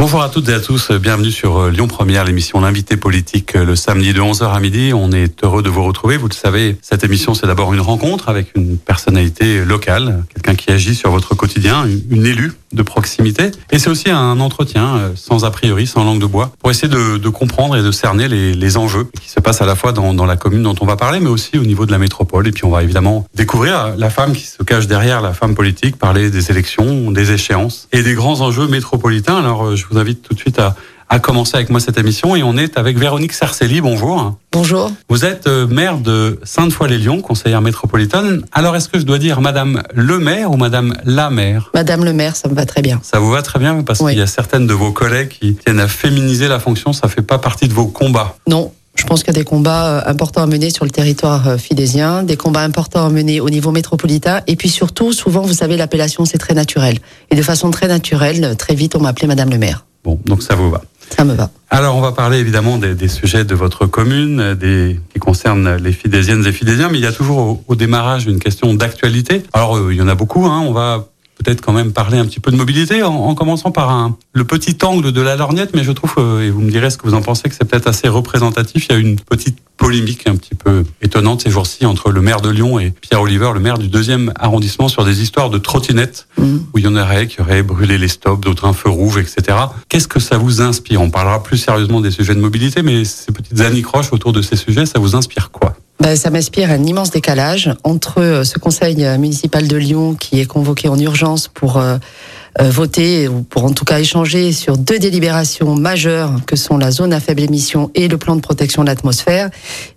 Bonjour à toutes et à tous, bienvenue sur euh, Lyon Première, l'émission L'invité politique euh, le samedi de 11h à midi. On est heureux de vous retrouver. Vous le savez, cette émission c'est d'abord une rencontre avec une personnalité locale, quelqu'un qui agit sur votre quotidien, une élue de proximité. Et c'est aussi un entretien euh, sans a priori, sans langue de bois, pour essayer de, de comprendre et de cerner les, les, enjeux qui se passent à la fois dans, dans, la commune dont on va parler, mais aussi au niveau de la métropole. Et puis on va évidemment découvrir la femme qui se cache derrière la femme politique, parler des élections, des échéances et des grands enjeux métropolitains. Alors je vous invite tout de suite à, à commencer avec moi cette émission et on est avec Véronique Sarcelli. Bonjour. Bonjour. Vous êtes euh, maire de Sainte-Foy-les-Lyons, conseillère métropolitaine. Alors est-ce que je dois dire Madame le maire ou Madame la maire? Madame le maire, ça me va très bien. Ça vous va très bien parce qu'il y a certaines de vos collègues qui tiennent à féminiser la fonction. Ça fait pas partie de vos combats. Non, je pense qu'il y a des combats euh, importants à mener sur le territoire euh, fidésien, des combats importants à mener au niveau métropolitain, et puis surtout, souvent, vous savez, l'appellation, c'est très naturel. Et de façon très naturelle, très vite, on m'appelait Madame le maire. Bon, donc ça vous va. Ça me va. Alors, on va parler évidemment des, des sujets de votre commune, des, qui concernent les fidésiennes et fidésiens, mais il y a toujours au, au démarrage une question d'actualité. Alors, euh, il y en a beaucoup, hein, on va peut-être quand même parler un petit peu de mobilité en, en, commençant par un, le petit angle de la lorgnette, mais je trouve, euh, et vous me direz ce que vous en pensez, que c'est peut-être assez représentatif. Il y a une petite polémique un petit peu étonnante ces jours-ci entre le maire de Lyon et Pierre Oliver, le maire du deuxième arrondissement, sur des histoires de trottinettes, mmh. où il y en aurait qui auraient brûlé les stops, d'autres un feu rouge, etc. Qu'est-ce que ça vous inspire? On parlera plus sérieusement des sujets de mobilité, mais ces petites anicroches autour de ces sujets, ça vous inspire quoi? Ben, ça m'inspire un immense décalage entre ce conseil municipal de Lyon qui est convoqué en urgence pour euh, euh, voter ou pour en tout cas échanger sur deux délibérations majeures que sont la zone à faible émission et le plan de protection de l'atmosphère.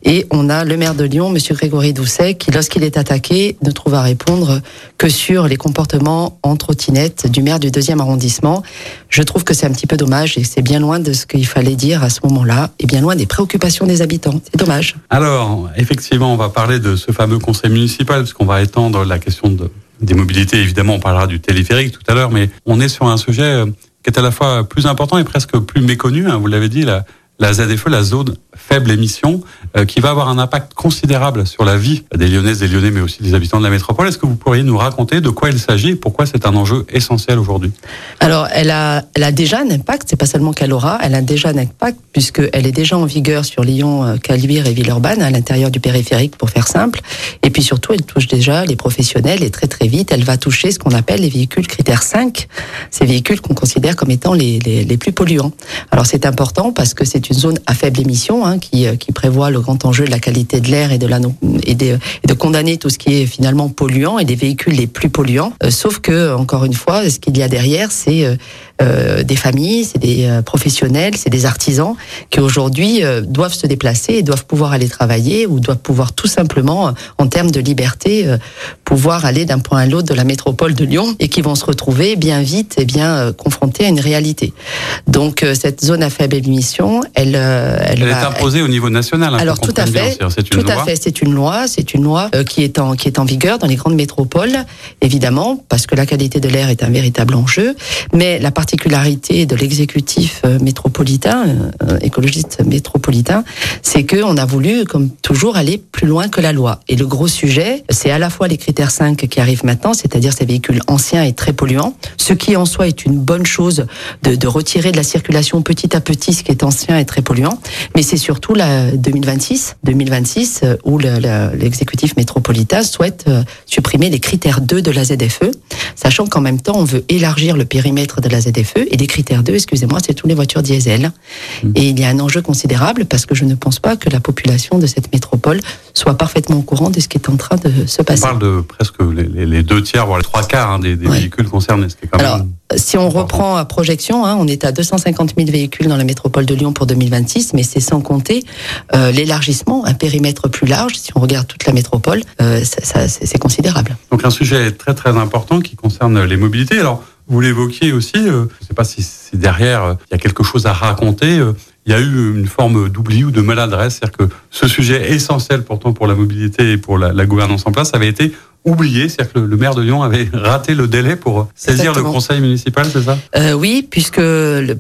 Et on a le maire de Lyon, Monsieur Grégory Doucet, qui lorsqu'il est attaqué ne trouve à répondre que sur les comportements en trottinette du maire du deuxième arrondissement. Je trouve que c'est un petit peu dommage et c'est bien loin de ce qu'il fallait dire à ce moment-là et bien loin des préoccupations des habitants. C'est dommage. Alors, effectivement, on va parler de ce fameux conseil municipal parce qu'on va étendre la question de des mobilités, évidemment, on parlera du téléphérique tout à l'heure, mais on est sur un sujet euh, qui est à la fois plus important et presque plus méconnu. Hein, vous l'avez dit, la, la ZFE, la zone faible émission, euh, qui va avoir un impact considérable sur la vie des Lyonnaises, des Lyonnais, mais aussi des habitants de la métropole. Est-ce que vous pourriez nous raconter de quoi il s'agit et pourquoi c'est un enjeu essentiel aujourd'hui? Alors, elle a, déjà un impact, c'est pas seulement qu'elle aura, elle a déjà un impact, puisqu'elle est déjà en vigueur sur Lyon, euh, Caluire et Villeurbanne, à l'intérieur du périphérique, pour faire simple. Et puis surtout, elle touche déjà les professionnels et très très vite, elle va toucher ce qu'on appelle les véhicules critères 5, ces véhicules qu'on considère comme étant les, les, les plus polluants. Alors, c'est important parce que c'est une zone à faible émission hein, qui, qui prévoit le grand enjeu de la qualité de l'air et de la et de, condamner tout ce qui est finalement polluant et des véhicules les plus polluants. Euh, sauf que encore une fois, ce qu'il y a derrière, c'est euh, des familles, c'est des euh, professionnels, c'est des artisans qui aujourd'hui euh, doivent se déplacer et doivent pouvoir aller travailler ou doivent pouvoir tout simplement, en termes de liberté, pouvoir aller d'un point à l'autre de la métropole de Lyon et qui vont se retrouver bien vite et bien confrontés à une réalité. Donc cette zone à faible émission, elle, elle, elle est imposée au niveau national. Hein, alors tout à fait, tout à fait, c'est une loi, c'est une loi qui est en qui est en vigueur dans les grandes métropoles, évidemment, parce que la qualité de l'air est un véritable enjeu, mais la partie particularité de l'exécutif euh, métropolitain, euh, écologiste métropolitain, c'est que on a voulu, comme toujours, aller plus loin que la loi. Et le gros sujet, c'est à la fois les critères 5 qui arrivent maintenant, c'est-à-dire ces véhicules anciens et très polluants, ce qui en soi est une bonne chose de, de retirer de la circulation petit à petit ce qui est ancien et très polluant, mais c'est surtout la 2026, 2026 euh, où l'exécutif métropolitain souhaite supprimer les critères 2 de la ZFE, sachant qu'en même temps on veut élargir le périmètre de la ZFE et des critères 2, excusez-moi, c'est tous les voitures diesel. Mmh. Et il y a un enjeu considérable parce que je ne pense pas que la population de cette métropole soit parfaitement au courant de ce qui est en train de se passer. On parle de presque les, les deux tiers, voire les trois quarts hein, des, des ouais. véhicules concernés. Ce qui est quand Alors, même si on reprend à projection, hein, on est à 250 000 véhicules dans la métropole de Lyon pour 2026, mais c'est sans compter euh, l'élargissement, un périmètre plus large. Si on regarde toute la métropole, euh, ça, ça, c'est considérable. Donc un sujet très très important qui concerne les mobilités. Alors vous l'évoquiez aussi, euh, je ne sais pas si, derrière euh, il y a quelque chose à raconter. Euh, il y a eu une forme d'oubli ou de maladresse, c'est-à-dire que ce sujet essentiel pourtant pour la mobilité et pour la, gouvernance en place avait été oublié, c'est-à-dire que le, maire de Lyon avait raté le délai pour saisir le conseil municipal, c'est ça? Euh, Oui, puisque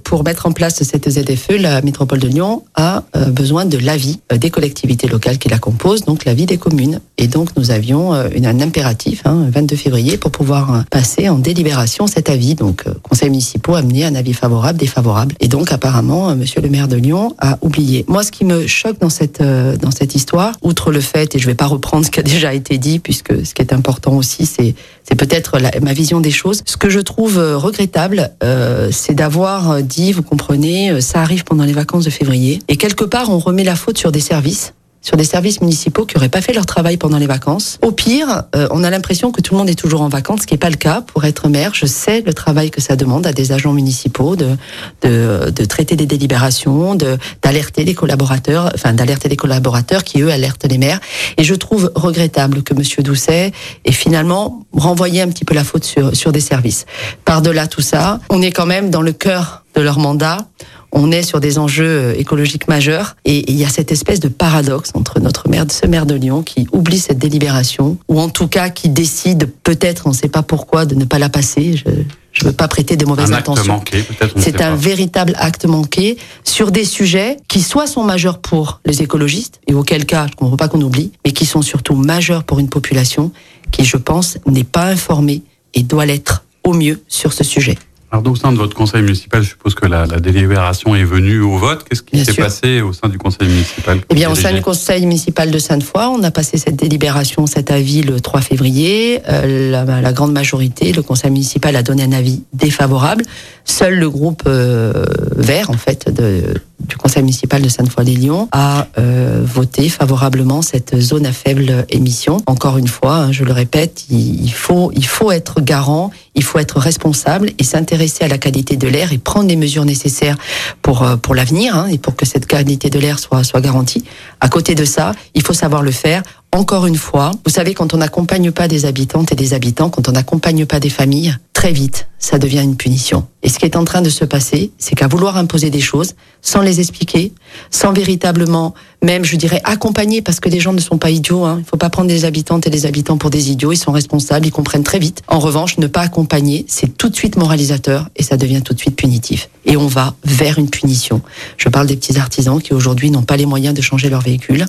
pour mettre en place cette ZFE, la métropole de Lyon a euh, besoin de l'avis euh, des collectivités locales qui la composent, donc l'avis des communes. Et donc nous avions une, un impératif, hein, 22 février, pour pouvoir passer en délibération cet avis. Donc conseil municipal a amené un avis favorable, défavorable. Et donc apparemment, monsieur le maire de Lyon a oublié. Moi, ce qui me choque dans cette, dans cette histoire, outre le fait, et je ne vais pas reprendre ce qui a déjà été dit, puisque ce qui est important aussi, c'est peut-être ma vision des choses. Ce que je trouve euh, regrettable, euh, c'est d'avoir dit, vous comprenez, euh, ça arrive pendant les vacances de février, et quelque part on remet la faute sur des services sur des services municipaux qui n'auraient pas fait leur travail pendant les vacances. Au pire, euh, on a l'impression que tout le monde est toujours en vacances, ce qui n'est pas le cas. Pour être maire, je sais le travail que ça demande à des agents municipaux de, de, de traiter des délibérations, de d'alerter les collaborateurs, enfin d'alerter les collaborateurs qui eux alertent les maires. Et je trouve regrettable que Monsieur Doucet ait finalement renvoyé un petit peu la faute sur sur des services. Par delà tout ça, on est quand même dans le cœur de leur mandat on est sur des enjeux euh, écologiques majeurs et il y a cette espèce de paradoxe entre notre maire, ce maire de Lyon qui oublie cette délibération ou en tout cas qui décide peut-être, on ne sait pas pourquoi, de ne pas la passer. Je, ne veux pas prêter de mauvaises un intentions. C'est un véritable acte manqué sur des sujets qui soit sont majeurs pour les écologistes et auquel cas je ne comprends pas qu'on oublie, mais qui sont surtout majeurs pour une population qui, je pense, n'est pas informée et doit l'être au mieux sur ce sujet. Alors, au sein de votre conseil municipal, je suppose que la, la délibération est venue au vote. Qu'est-ce qui s'est passé au sein du conseil municipal Eh bien, au sein du conseil municipal de Sainte-Foy, on a passé cette délibération, cet avis le 3 février. Euh, la, la, grande majorité, le conseil municipal a donné un avis défavorable. Seul le groupe euh, vert, en fait, du conseil municipal de Sainte-Foy-les-Lyons a euh, voté favorablement cette zone à faible émission. Encore une fois, hein, je le répète, il, il, faut, il faut être garant, il faut être responsable et s'intéresser à la qualité de l'air et prendre les mesures nécessaires pour, euh, pour l'avenir hein, et pour que cette qualité de l'air soit, soit garantie. À côté de ça, il faut savoir le faire encore une fois, vous savez, quand on n'accompagne pas des habitantes et des habitants, quand on n'accompagne pas des familles, très vite, ça devient une punition. Et ce qui est en train de se passer, c'est qu'à vouloir imposer des choses, sans les expliquer, sans véritablement, même, je dirais, accompagner, parce que les gens ne sont pas idiots, hein. il ne faut pas prendre des habitantes et des habitants pour des idiots, ils sont responsables, ils comprennent très vite. En revanche, ne pas accompagner, c'est tout de suite moralisateur et ça devient tout de suite punitif. Et on va vers une punition. Je parle des petits artisans qui aujourd'hui n'ont pas les moyens de changer leur véhicule.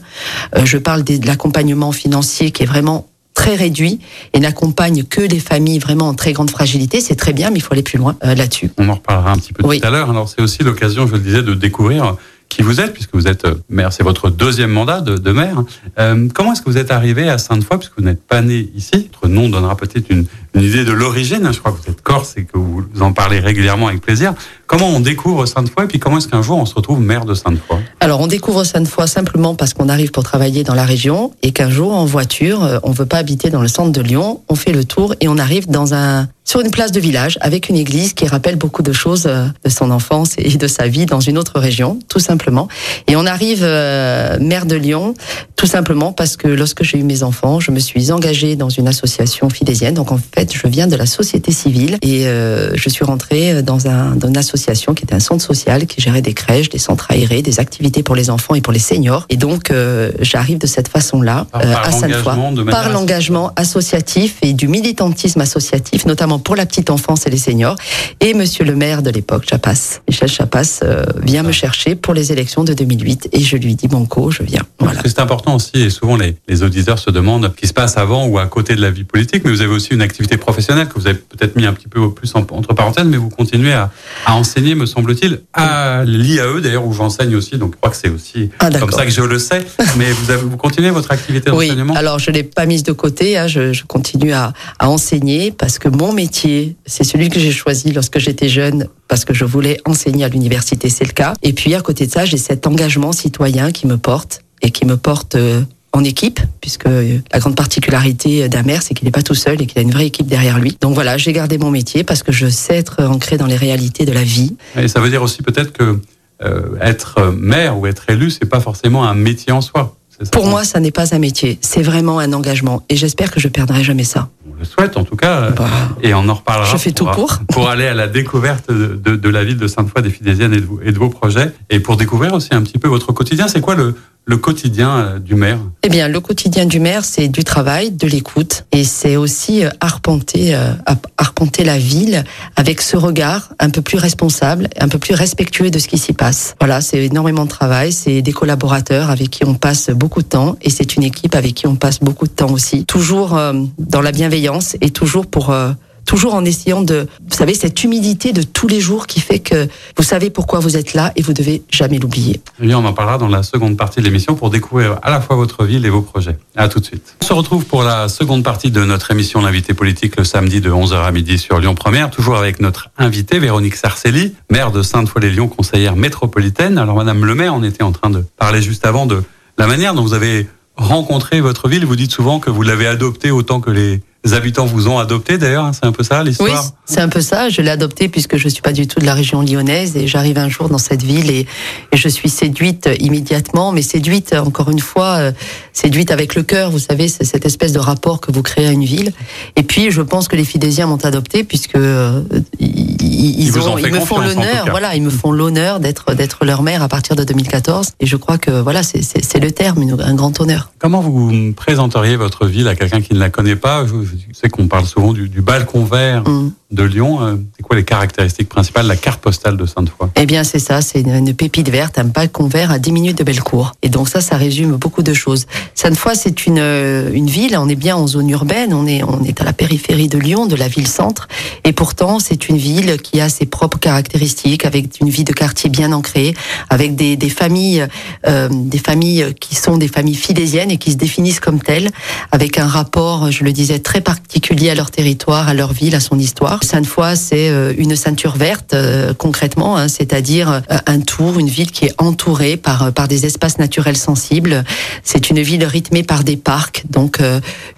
Euh, je parle de l'accompagnement financier qui est vraiment très réduit et n'accompagne que les familles vraiment en très grande fragilité. C'est très bien, mais il faut aller plus loin euh, là-dessus. On en reparlera un petit peu tout à l'heure. Alors c'est aussi l'occasion, je le disais, de découvrir qui vous êtes, puisque vous êtes euh, maire, c'est votre deuxième mandat de, maire. Euh, comment est-ce que vous êtes arrivé à Sainte-Foy, puisque vous n'êtes pas né ici? Votre nom donnera peut-être une, une, idée de l'origine. Je crois que vous êtes corse et que vous en parlez régulièrement avec plaisir. Comment on découvre Sainte-Foy et puis comment est-ce qu'un jour on se retrouve maire de Sainte-Foy? Alors on découvre Sainte-Foy simplement parce qu'on arrive pour travailler dans la région et qu'un jour en voiture, euh, on veut pas habiter dans le centre de Lyon, on fait le tour et on arrive dans un sur une place de village avec une église qui rappelle beaucoup de choses euh, de son enfance et de sa vie dans une autre région, tout simplement. Et on arrive euh, maire de Lyon, tout simplement parce que lorsque j'ai eu mes enfants, je me suis engagée dans une association fidésienne. Donc en fait, je viens de la société civile et euh, je suis rentrée dans, un, dans une association qui était un centre social qui gérait des crèches, des centres aérés, des activités pour les enfants et pour les seniors. Et donc j'arrive de cette façon-là à Sainte-Foy par l'engagement associatif et du militantisme associatif, notamment pour la petite enfance et les seniors. Et monsieur le maire de l'époque, Chapas, Michel Chapas, euh, vient me chercher pour les élections de 2008 et je lui dis banco, je viens. Voilà. C'est important aussi, et souvent les, les auditeurs se demandent ce qui se passe avant ou à côté de la vie politique, mais vous avez aussi une activité professionnelle que vous avez peut-être mis un petit peu plus entre parenthèses, mais vous continuez à, à enseigner, me semble-t-il, à l'IAE d'ailleurs, où j'enseigne aussi, donc je crois que c'est aussi ah, comme ça que je le sais, mais vous, avez, vous continuez votre activité d'enseignement? Oui, alors je ne l'ai pas mise de côté, hein, je, je, continue à, à enseigner parce que mon métier, c'est celui que j'ai choisi lorsque j'étais jeune parce que je voulais enseigner à l'université, c'est le cas. Et puis à côté de ça, j'ai cet engagement citoyen qui me porte et qui me porte euh, en équipe, puisque la grande particularité d'un maire, c'est qu'il n'est pas tout seul et qu'il a une vraie équipe derrière lui. Donc voilà, j'ai gardé mon métier parce que je sais être ancré dans les réalités de la vie. Et ça veut dire aussi peut-être que euh, être maire ou être élu, c'est pas forcément un métier en soi. Pour moi, ça n'est pas un métier, c'est vraiment un engagement. Et j'espère que je perdrai jamais ça. On le souhaite en tout cas. Bah, et on en reparlera. Je fais tout pour. Pour aller à la découverte de, de, la ville de Sainte-Foy, des Fidésiennes et de, et de, vos projets. Et pour découvrir aussi un petit peu votre quotidien. C'est quoi le, le quotidien euh, du maire? Eh bien, le quotidien du maire, c'est du travail, de l'écoute, et c'est aussi euh, arpenter, euh, arpenter la ville avec ce regard un peu plus responsable, un peu plus respectueux de ce qui s'y passe. Voilà, c'est énormément de travail, c'est des collaborateurs avec qui on passe beaucoup de temps, et c'est une équipe avec qui on passe beaucoup de temps aussi. Toujours dans la bienveillance et toujours pour toujours en essayant de, vous savez, cette humilité de tous les jours qui fait que vous savez pourquoi vous êtes là et vous devez jamais l'oublier. Eh on en parlera dans la seconde partie de l'émission pour découvrir à la fois votre ville et vos projets. À tout de suite. On se retrouve pour la seconde partie de notre émission L'invité politique le samedi de 11h à midi sur Lyon Première, toujours avec notre invité Véronique Sarcelli, maire de Sainte-Foy-les-Lyons, conseillère métropolitaine. Alors, Madame le maire, on était en train de parler juste avant de la manière dont vous avez rencontré votre ville. Vous dites souvent que vous l'avez adoptée autant que les les habitants vous ont adopté d'ailleurs, hein, c'est un peu ça l'histoire Oui, c'est un peu ça. Je l'ai adopté puisque je suis pas du tout de la région lyonnaise et j'arrive un jour dans cette ville et, et, je suis séduite immédiatement, mais séduite encore une fois, euh, séduite avec le cœur. Vous savez, c'est cette espèce de rapport que vous créez à une ville. Et puis, je pense que les Fidésiens m'ont adopté puisque euh, ils, ils, ont, ils me font l'honneur, voilà, ils me font l'honneur d'être d'être leur mère à partir de 2014. Et je crois que voilà, c'est le terme, un grand honneur. Comment vous présenteriez votre ville à quelqu'un qui ne la connaît pas? Je sais qu'on parle souvent du, balcon vert mm. De Lyon. Euh, c'est quoi les caractéristiques principales de la carte postale de Sainte-Foy? Eh bien, c'est ça, c'est une, pépite verte, un balcon vert à 10 minutes de Bellecour. Et donc ça, ça résume beaucoup de choses. Sainte-Foy, c'est une, euh, une ville, on est bien en zone urbaine, on est, on est à la périphérie de Lyon, de la ville-centre. Et pourtant, c'est une ville qui a ses propres caractéristiques, avec une vie de quartier bien ancrée, avec des, des familles, euh, des familles qui sont des familles fidésiennes et qui se définissent comme telles, avec un rapport, je le disais, très particulier à leur territoire, à leur ville, à son histoire. Sainte-Foy, c'est euh, une ceinture verte, euh, concrètement, hein, c'est-à-dire euh, un tour, une ville qui est entourée par, par des espaces naturels sensibles. C'est une ville rythmée par des parcs, donc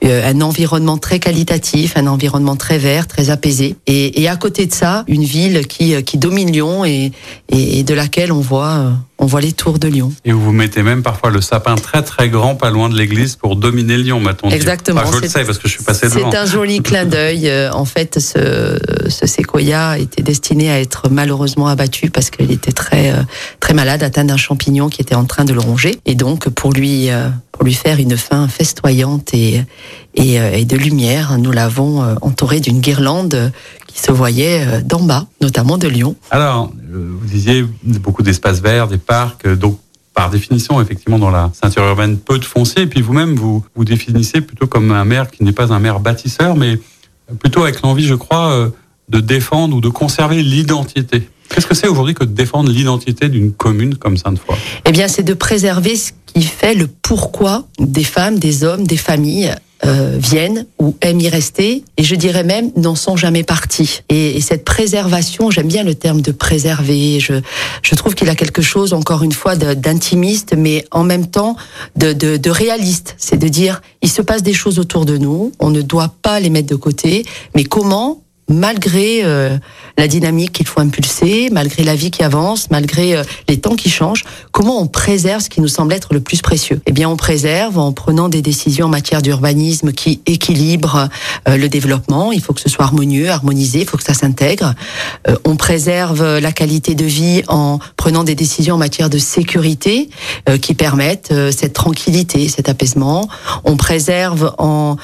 un environnement très qualitatif, un environnement très vert, très apaisé. Et, et à côté de ça, une ville qui, qui domine Lyon et, et de laquelle on voit on voit les tours de Lyon. Et vous mettez même parfois le sapin très très grand pas loin de l'église pour dominer Lyon, m'a-t-on dit. Exactement. je le sais parce que je suis passé devant. C'est un joli clin d'œil. Euh, en fait, ce, ce séquoia était destiné à être malheureusement abattu parce qu'il était très euh, très malade, atteint d'un champignon qui était en train de le ronger. Et donc pour lui euh, pour lui faire une fin festoyante et, et, et de lumière, nous l'avons entouré d'une guirlande qui se voyait d'en bas, notamment de Lyon. Alors, vous disiez beaucoup d'espaces verts, des parcs, euh, donc par définition, effectivement, dans la ceinture urbaine, peu de foncier. Et puis vous-même, vous vous définissez plutôt comme un maire qui n'est pas un maire bâtisseur, mais plutôt avec l'envie, je crois, euh, de défendre ou de conserver l'identité. Qu'est-ce que c'est aujourd'hui que de défendre l'identité d'une commune comme Sainte-Foy? Eh bien, c'est de préserver ce qui fait le pourquoi des femmes, des hommes, des familles euh, viennent ou aiment y rester, et je dirais même n'en sont jamais partis. Et, cette préservation, j'aime bien le terme de préserver. Je, je trouve qu'il a quelque chose, encore une fois, d'intimiste, mais en même temps de, de, de réaliste. C'est de dire, il se passe des choses autour de nous, on ne doit pas les mettre de côté, mais comment malgré euh, la dynamique qu'il faut impulser, malgré la vie qui avance, malgré euh, les temps qui changent, comment on préserve ce qui nous semble être le plus précieux? Eh bien, on préserve en prenant des décisions en matière d'urbanisme qui équilibrent euh, le développement. Il faut que ce soit harmonieux, harmonisé, il faut que ça s'intègre. on préserve la qualité de vie en prenant des décisions en matière de sécurité qui permettent cette tranquillité, cet apaisement. On préserve en,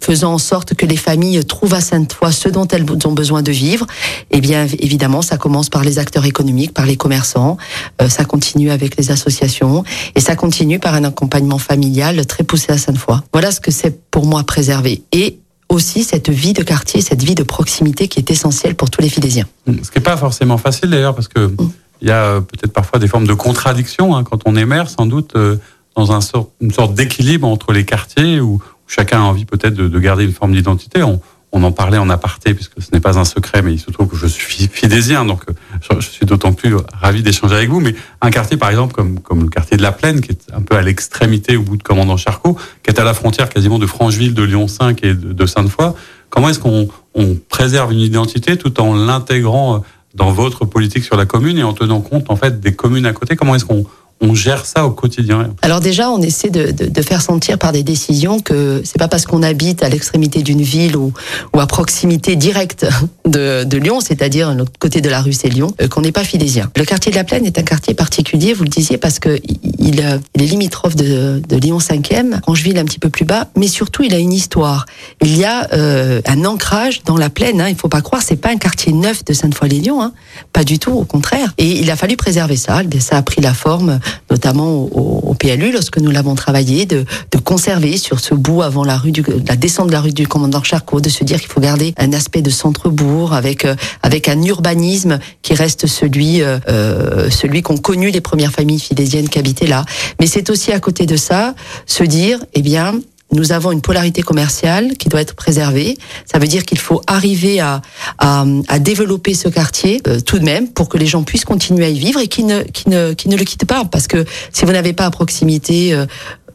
faisant en sorte que les familles trouvent à Sainte-Foy ce dont elles ont besoin de vivre. Et eh bien évidemment, ça commence par les acteurs économiques, par les commerçants, euh, ça continue avec les associations et ça continue par un accompagnement familial très poussé à Sainte-Foy. Voilà ce que c'est pour moi préserver. Et aussi cette vie de quartier, cette vie de proximité qui est essentielle pour tous les Fidésiens. Ce qui n'est pas forcément facile d'ailleurs, parce que mm. il y a euh, peut-être parfois des formes de contradiction hein, quand on est maire, sans doute euh, dans un sort, une sorte d'équilibre entre les quartiers où, chacun a envie peut-être de, de, garder une forme d'identité. On, on en parlait en aparté, puisque ce n'est pas un secret, mais il se trouve que je suis fidésien, donc euh, je, suis d'autant plus ravi d'échanger avec vous. Mais un quartier, par exemple, comme, comme le quartier de la Plaine, qui est un peu à l'extrémité, au bout de Commandant Charcot, qui est à la frontière quasiment de Francheville, de Lyon 5 et de, Sainte-Foy, comment est-ce qu'on on préserve une identité tout en l'intégrant dans votre politique sur la commune et en tenant compte en fait des communes à côté? Comment est-ce qu'on on gère ça au quotidien Alors déjà, on essaie de, de, faire sentir par des décisions que c'est pas parce qu'on habite à l'extrémité d'une ville ou, ou à proximité directe de, de Lyon, c'est-à-dire l'autre côté de la rue c'est Lyon, euh, qu'on n'est pas fidésien. Le quartier de la Plaine est un quartier particulier, vous le disiez, parce que il, est limitrophe de, Lyon 5e, Angeville un petit peu plus bas, mais surtout il a une histoire. Il y a un ancrage dans la plaine. Hein, il faut pas croire, c'est pas un quartier neuf de Sainte-Foy-les-Lyons, hein, pas du tout, au contraire. Et il a fallu préserver ça. Ça a pris la forme, notamment au, PLU, lorsque nous l'avons travaillé, de, conserver sur ce bout avant la rue du, la descente de la rue du commandant Charcot, de se dire qu'il faut garder un aspect de centre-bourg avec euh, avec un urbanisme qui reste celui euh, euh, celui qu'ont connu les premières familles fidésiennes qui habitaient là. Mais c'est aussi à côté de ça se dire, eh bien, nous avons une polarité commerciale qui doit être préservée. Ça veut dire qu'il faut arriver à, à, à, développer ce quartier euh, tout de même pour que les gens puissent continuer à y vivre et qui ne, qui ne, qui ne le quittent pas. Parce que si vous n'avez pas à proximité euh,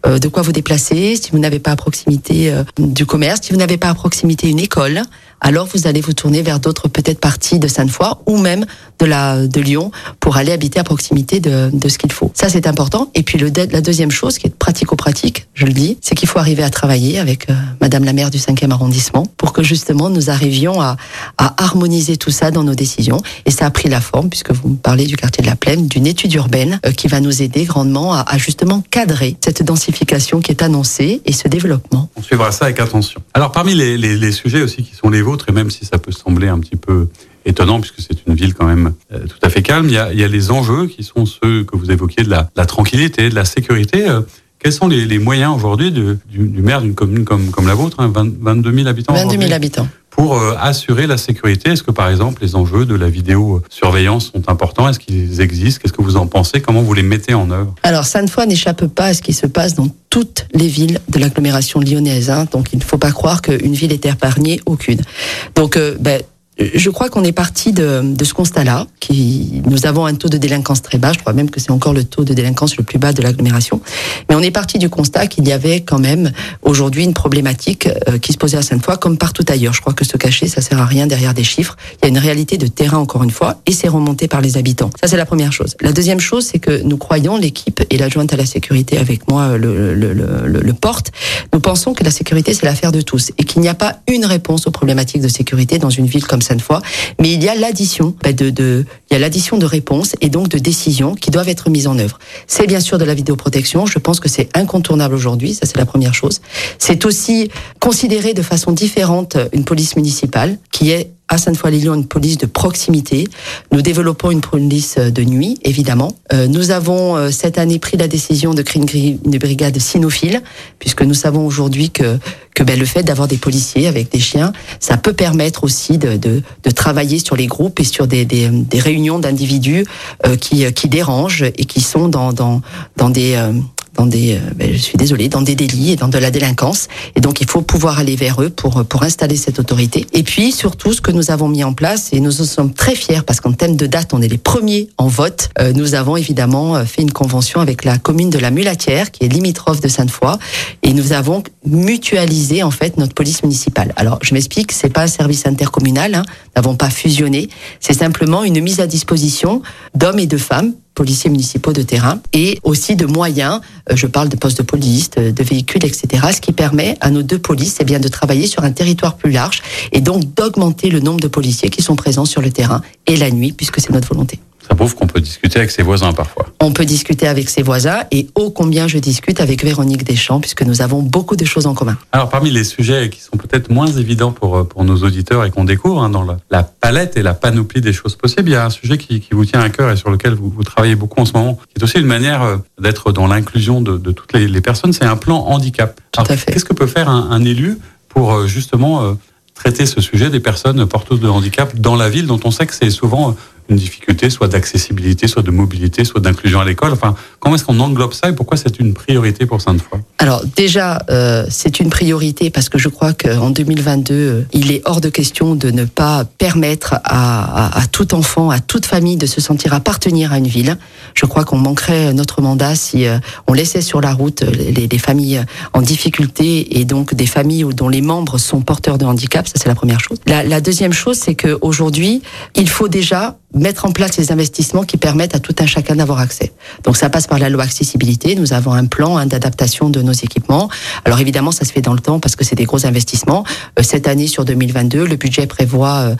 euh, de quoi vous déplacer, si vous n'avez pas à proximité du commerce, si vous n'avez pas à proximité une école, alors vous allez vous tourner vers d'autres peut-être parties de Sainte-Foy ou même de la de Lyon pour aller habiter à proximité de, de ce qu'il faut. Ça c'est important. Et puis le, la deuxième chose qui est pratico-pratique, je le dis, c'est qu'il faut arriver à travailler avec euh, Madame la maire du 5e arrondissement pour que justement nous arrivions à, à harmoniser tout ça dans nos décisions. Et ça a pris la forme, puisque vous me parlez du quartier de la Plaine, d'une étude urbaine euh, qui va nous aider grandement à, à justement cadrer cette densification qui est annoncée et ce développement. On suivra ça avec attention. Alors parmi les, les, les sujets aussi qui sont les et même si ça peut sembler un petit peu étonnant puisque c'est une ville quand même euh, tout à fait calme, il y, a, il y a, les enjeux qui sont ceux que vous évoquiez de la, la tranquillité, de la sécurité. Euh, quels sont les, les moyens aujourd'hui du, du, maire d'une commune comme, comme la vôtre, hein, 22 000 habitants 22 000 habitants pour euh, assurer la sécurité Est-ce que par exemple les enjeux de la vidéosurveillance sont importants? Est-ce qu'ils existent? Qu'est-ce que vous en pensez? Comment vous les mettez en œuvre? Alors Sainte-Foy n'échappe pas à ce qui se passe dans toutes les villes de l'agglomération lyonnaise. Hein. donc il ne faut pas croire qu'une ville est épargnée, aucune. Donc euh, ben, je crois qu'on est parti de, ce constat-là, qui nous avons un taux de délinquance très bas. Je crois même que c'est encore le taux de délinquance le plus bas de l'agglomération. Mais on est parti du constat qu'il y avait quand même aujourd'hui une problématique euh, qui se posait à Sainte-Foy, comme partout ailleurs. Je crois que se cacher, ça sert à rien derrière des chiffres. Il y a une réalité de terrain encore une fois, et c'est remonté par les habitants. Ça c'est la première chose. La deuxième chose, c'est que nous croyons l'équipe et l'adjointe à la sécurité avec moi le, le, le, porte. Nous pensons que la sécurité c'est l'affaire de tous et qu'il n'y a pas une réponse aux problématiques de sécurité dans une ville comme mais il y a l'addition bah, de, de, il y a l'addition de réponses et donc de décisions qui doivent être mises en œuvre. C'est bien sûr de la vidéoprotection. Je pense que c'est incontournable aujourd'hui. Ça, c'est la première chose. C'est aussi considérer de façon différente une police municipale qui est à Sainte-Foy-les-Lyons une police de proximité. Nous développons une police de nuit, évidemment. Euh, nous avons euh, cette année pris la décision de créer une, brigade cynophile, puisque nous savons aujourd'hui que, que ben, le fait d'avoir des policiers avec des chiens, ça peut permettre aussi de, de, de travailler sur les groupes et sur des, des, des réunions d'individus euh, qui, qui dérangent et qui sont dans, dans, dans des dans des, euh, ben, je suis désolée, dans des délits et dans de la délinquance. Et donc, il faut pouvoir aller vers eux pour, pour installer cette autorité. Et puis, surtout, ce que nous avons mis en place, et nous en sommes très fiers parce qu'en thème de date, on est les premiers en vote. Euh, nous avons évidemment euh, fait une convention avec la commune de la Mulatière, qui est limitrophe de Sainte-Foy, et nous avons mutualisé, en fait, notre police municipale. Alors, je m'explique, c'est pas un service intercommunal, hein, nous n'avons pas fusionné. C'est simplement une mise à disposition d'hommes et de femmes policiers municipaux de terrain et aussi de moyens, euh, je parle de postes de police, de, véhicules, etc., ce qui permet à nos deux polices eh bien, de travailler sur un territoire plus large et donc d'augmenter le nombre de policiers qui sont présents sur le terrain et la nuit, puisque c'est notre volonté. Ça prouve qu'on peut discuter avec ses voisins parfois. On peut discuter avec ses voisins et ô combien je discute avec Véronique Deschamps puisque nous avons beaucoup de choses en commun. Alors parmi les sujets qui sont peut-être moins évidents pour, euh, pour nos auditeurs et qu'on découvre hein, dans la, la, palette et la panoplie des choses possibles, il y a un sujet qui, qui vous tient à cœur et sur lequel vous, vous, travaillez beaucoup en ce moment, qui est aussi une manière euh, d'être dans l'inclusion de, de, toutes les, les personnes, c'est un plan handicap. Tout à fait. Qu'est-ce que peut faire un, un élu pour euh, justement traiter ce sujet des personnes porteuses de handicap dans la ville dont on sait que c'est souvent une difficulté, soit d'accessibilité, soit de mobilité, soit d'inclusion à l'école. Enfin, comment est-ce qu'on englobe ça et pourquoi c'est une priorité pour Sainte-Foy? Alors déjà, euh, c'est une priorité parce que je crois qu'en 2022, euh, il est hors de question de ne pas permettre à, tout enfant, à toute famille de se sentir appartenir à une ville. Je crois qu'on manquerait notre mandat si euh, on laissait sur la route les, les, familles en difficulté et donc des familles dont les membres sont porteurs de handicap. Ça, c'est la première chose. La, la deuxième chose, c'est qu'aujourd'hui, il faut déjà mettre en place les investissements qui permettent à tout un chacun d'avoir accès. Donc ça passe par la loi accessibilité. Nous avons un plan hein, d'adaptation de nos équipements. Alors évidemment, ça se fait dans le temps parce que c'est des gros investissements. Euh, cette année, sur 2022, le budget prévoit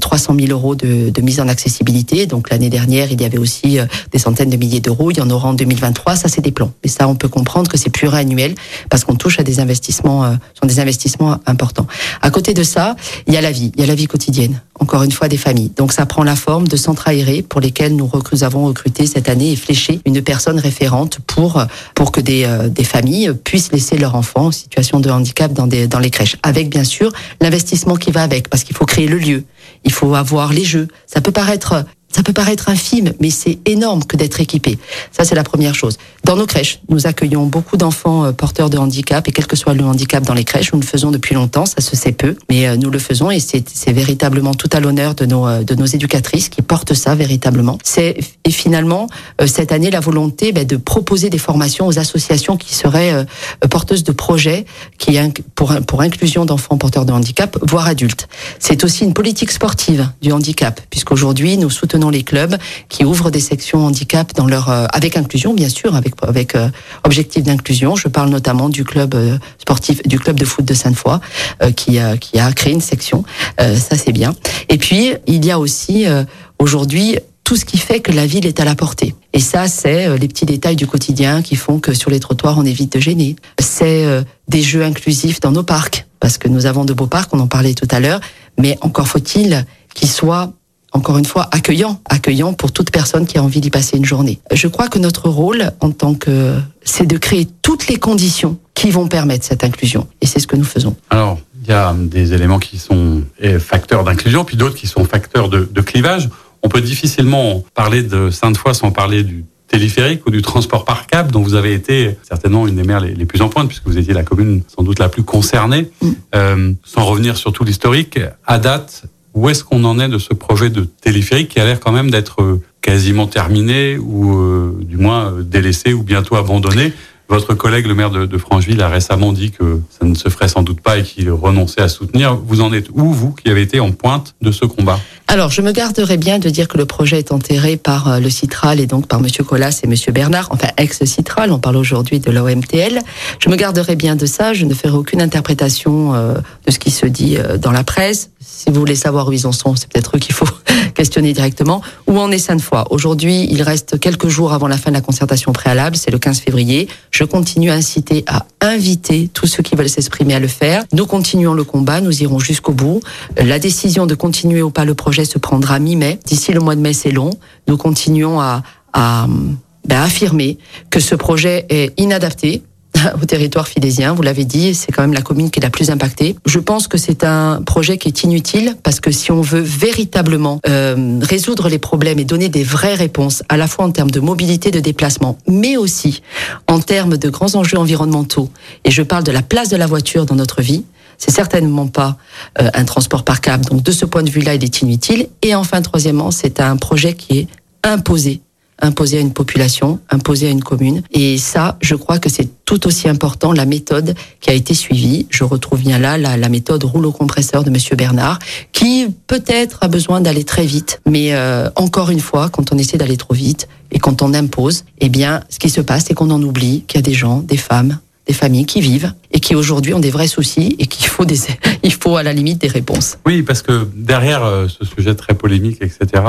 300 euh, 000 euros de, mise en accessibilité. Donc l'année dernière, il y avait aussi des centaines de milliers d'euros. Il y en aura en 2023. Ça, c'est des plans. Et ça, on peut comprendre que c'est pluriannuel parce qu'on touche à des investissements, sont des investissements importants. À côté de ça, il y a la vie, il y a la vie quotidienne. Encore une fois, des familles. Donc ça prend la forme de centres aérés pour lesquels nous, avons recruté cette année et fléché une personne référente pour pour que des, euh, des familles puissent laisser leurs enfants en situation de handicap dans des dans les crèches. Avec bien sûr l'investissement qui va avec, parce qu'il faut créer le lieu, il faut avoir les jeux. Ça peut paraître ça peut paraître infime, mais c'est énorme que d'être équipé. Ça, c'est la première chose. Dans nos crèches, nous accueillons beaucoup d'enfants euh, porteurs de handicap, et quel que soit le handicap dans les crèches, nous le faisons depuis longtemps, ça se sait peu, mais euh, nous le faisons, et c'est véritablement tout à l'honneur de nos, euh, éducatrices qui portent ça véritablement. Et finalement cette année la volonté ben, de proposer des formations aux associations qui seraient porteuses de projets pour pour inclusion d'enfants porteurs de handicap, voire adultes. C'est aussi une politique sportive du handicap, puisqu'aujourd'hui nous soutenons les clubs qui ouvrent des sections handicap dans leur euh, avec inclusion bien sûr avec avec euh, objectif d'inclusion. Je parle notamment du club euh, sportif du club de foot de Sainte-Foy qui a qui a créé une section. ça c'est bien. Et puis il y a aussi aujourd'hui tout ce qui fait que la ville est à la portée. Et ça, c'est les petits détails du quotidien qui font que sur les trottoirs, on évite de gêner. C'est des jeux inclusifs dans nos parcs, parce que nous avons de beaux parcs, on en parlait tout à l'heure, mais encore faut-il qu'ils soient encore une fois, accueillant, accueillant pour toute personne qui a envie d'y passer une journée. Je crois que notre rôle en tant que, c'est de créer toutes les conditions qui vont permettre cette inclusion. Et c'est ce que nous faisons. Alors, il y a des éléments qui sont facteurs d'inclusion, puis d'autres qui sont facteurs de, clivage. On peut difficilement parler de Sainte-Foy sans parler du téléphérique ou du transport par câble, dont vous avez été certainement une des maires les, plus en pointe, puisque vous étiez la commune sans doute la plus concernée. Mm. Euh, sans revenir sur tout l'historique, à date, où est-ce qu'on en est de ce projet de téléphérique qui a l'air quand même d'être euh, quasiment terminé ou euh, du moins euh, délaissé ou bientôt abandonné? Votre collègue, le maire de, de, Francheville, a récemment dit que ça ne se ferait sans doute pas et qu'il renonçait à soutenir. Vous en êtes où, vous, qui avez été en pointe de ce combat? Alors, je me garderai bien de dire que le projet est enterré par le Citral et donc par Monsieur Collas et Monsieur Bernard, enfin ex-Citral, on parle aujourd'hui de l'OMTL. Je me garderai bien de ça, je ne ferai aucune interprétation de ce qui se dit dans la presse. Si vous voulez savoir où ils en sont, c'est peut-être eux qu'il faut questionner directement. Où en est Sainte-Foy? Aujourd'hui, il reste quelques jours avant la fin de la concertation préalable, c'est le 15 février. Je continue à inciter, à inviter tous ceux qui veulent s'exprimer à le faire. Nous continuons le combat, nous irons jusqu'au bout. La décision de continuer ou pas le projet se prendra mi-mai. D'ici le mois de mai, c'est long. Nous continuons à, à ben, affirmer que ce projet est inadapté, au territoire fidésien. Vous l'avez dit, c'est quand même la commune qui est la plus impactée. Je pense que c'est un projet qui est inutile parce que si on veut véritablement euh, résoudre les problèmes et donner des vraies réponses, à la fois en termes de mobilité, de déplacement, mais aussi en termes de grands enjeux environnementaux, et je parle de la place de la voiture dans notre vie, c'est certainement pas euh, un transport par câble. Donc de ce point de vue-là, il est inutile. Et enfin, troisièmement, c'est un projet qui est imposé imposé à une population, imposé à une commune. Et ça, je crois que c'est tout aussi important la méthode qui a été suivie. Je retrouve bien là la, la méthode rouleau compresseur de Monsieur Bernard, qui peut-être a besoin d'aller très vite, mais euh, encore une fois, quand on essaie d'aller trop vite et quand on impose, eh bien, ce qui se passe, c'est qu'on en oublie qu'il y a des gens, des femmes, des familles qui vivent et qui aujourd'hui ont des vrais soucis et qu'il faut des, il faut à la limite des réponses. Oui, parce que derrière euh, ce sujet très polémique, etc.,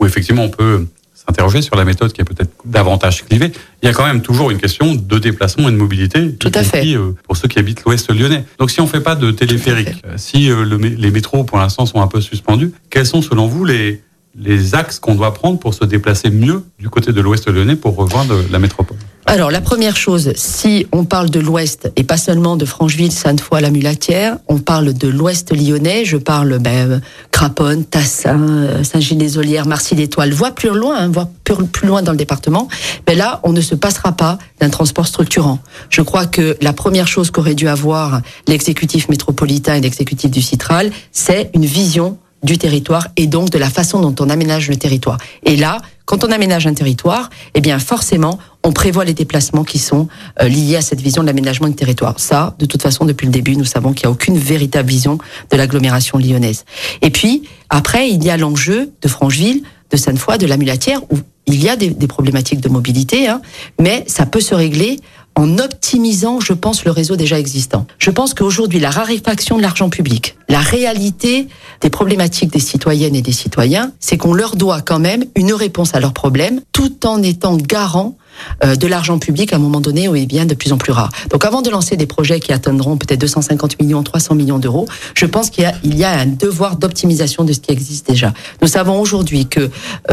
où effectivement on peut s'interroger sur la méthode qui est peut-être davantage clivée. Il y a quand même toujours une question de déplacement et de mobilité, Tout à fait. Euh, pour ceux qui habitent l'Ouest lyonnais. Donc si on ne fait pas de téléphérique, si euh, les métros pour l'instant sont un peu suspendus, quels sont selon vous les, les axes qu'on doit prendre pour se déplacer mieux du côté de l'Ouest lyonnais pour rejoindre la métropole? Alors la première chose, si on parle de l'Ouest et pas seulement de Francheville, Sainte-Foy, la Mulatière, on parle de l'Ouest lyonnais. Je parle ben, Craponne, Tassin, euh, Saint-Gilles-des-Olières, Marcy-l'Étoile, voire plus loin, hein, plus, loin dans le département. Mais là, on ne se passera pas d'un transport structurant. Je crois que la première chose qu'aurait dû avoir l'exécutif métropolitain et l'exécutif du Citral, c'est une vision du territoire et donc de la façon dont on aménage le territoire. Et là, quand on aménage un territoire, eh bien forcément, on prévoit les déplacements qui sont euh, liés à cette vision de l'aménagement du territoire. Ça, de toute façon, depuis le début, nous savons qu'il n'y a aucune véritable vision de l'agglomération lyonnaise. Et puis, après, il y a l'enjeu de Francheville de Sainte-Foy, de la Mulatière, où il y a des, problématiques de mobilité, hein, mais ça peut se régler en optimisant, je pense, le réseau déjà existant. Je pense qu'aujourd'hui, la raréfaction de l'argent public, la réalité des problématiques des citoyennes et des citoyens, c'est qu'on leur doit quand même une réponse à leurs problèmes, tout en étant garant euh, de l'argent public à un moment donné où il bien de plus en plus rare. Donc avant de lancer des projets qui atteindront peut-être 250 millions, 300 millions d'euros, je pense qu'il y, y, a un devoir d'optimisation de ce qui existe déjà. Nous savons aujourd'hui que euh,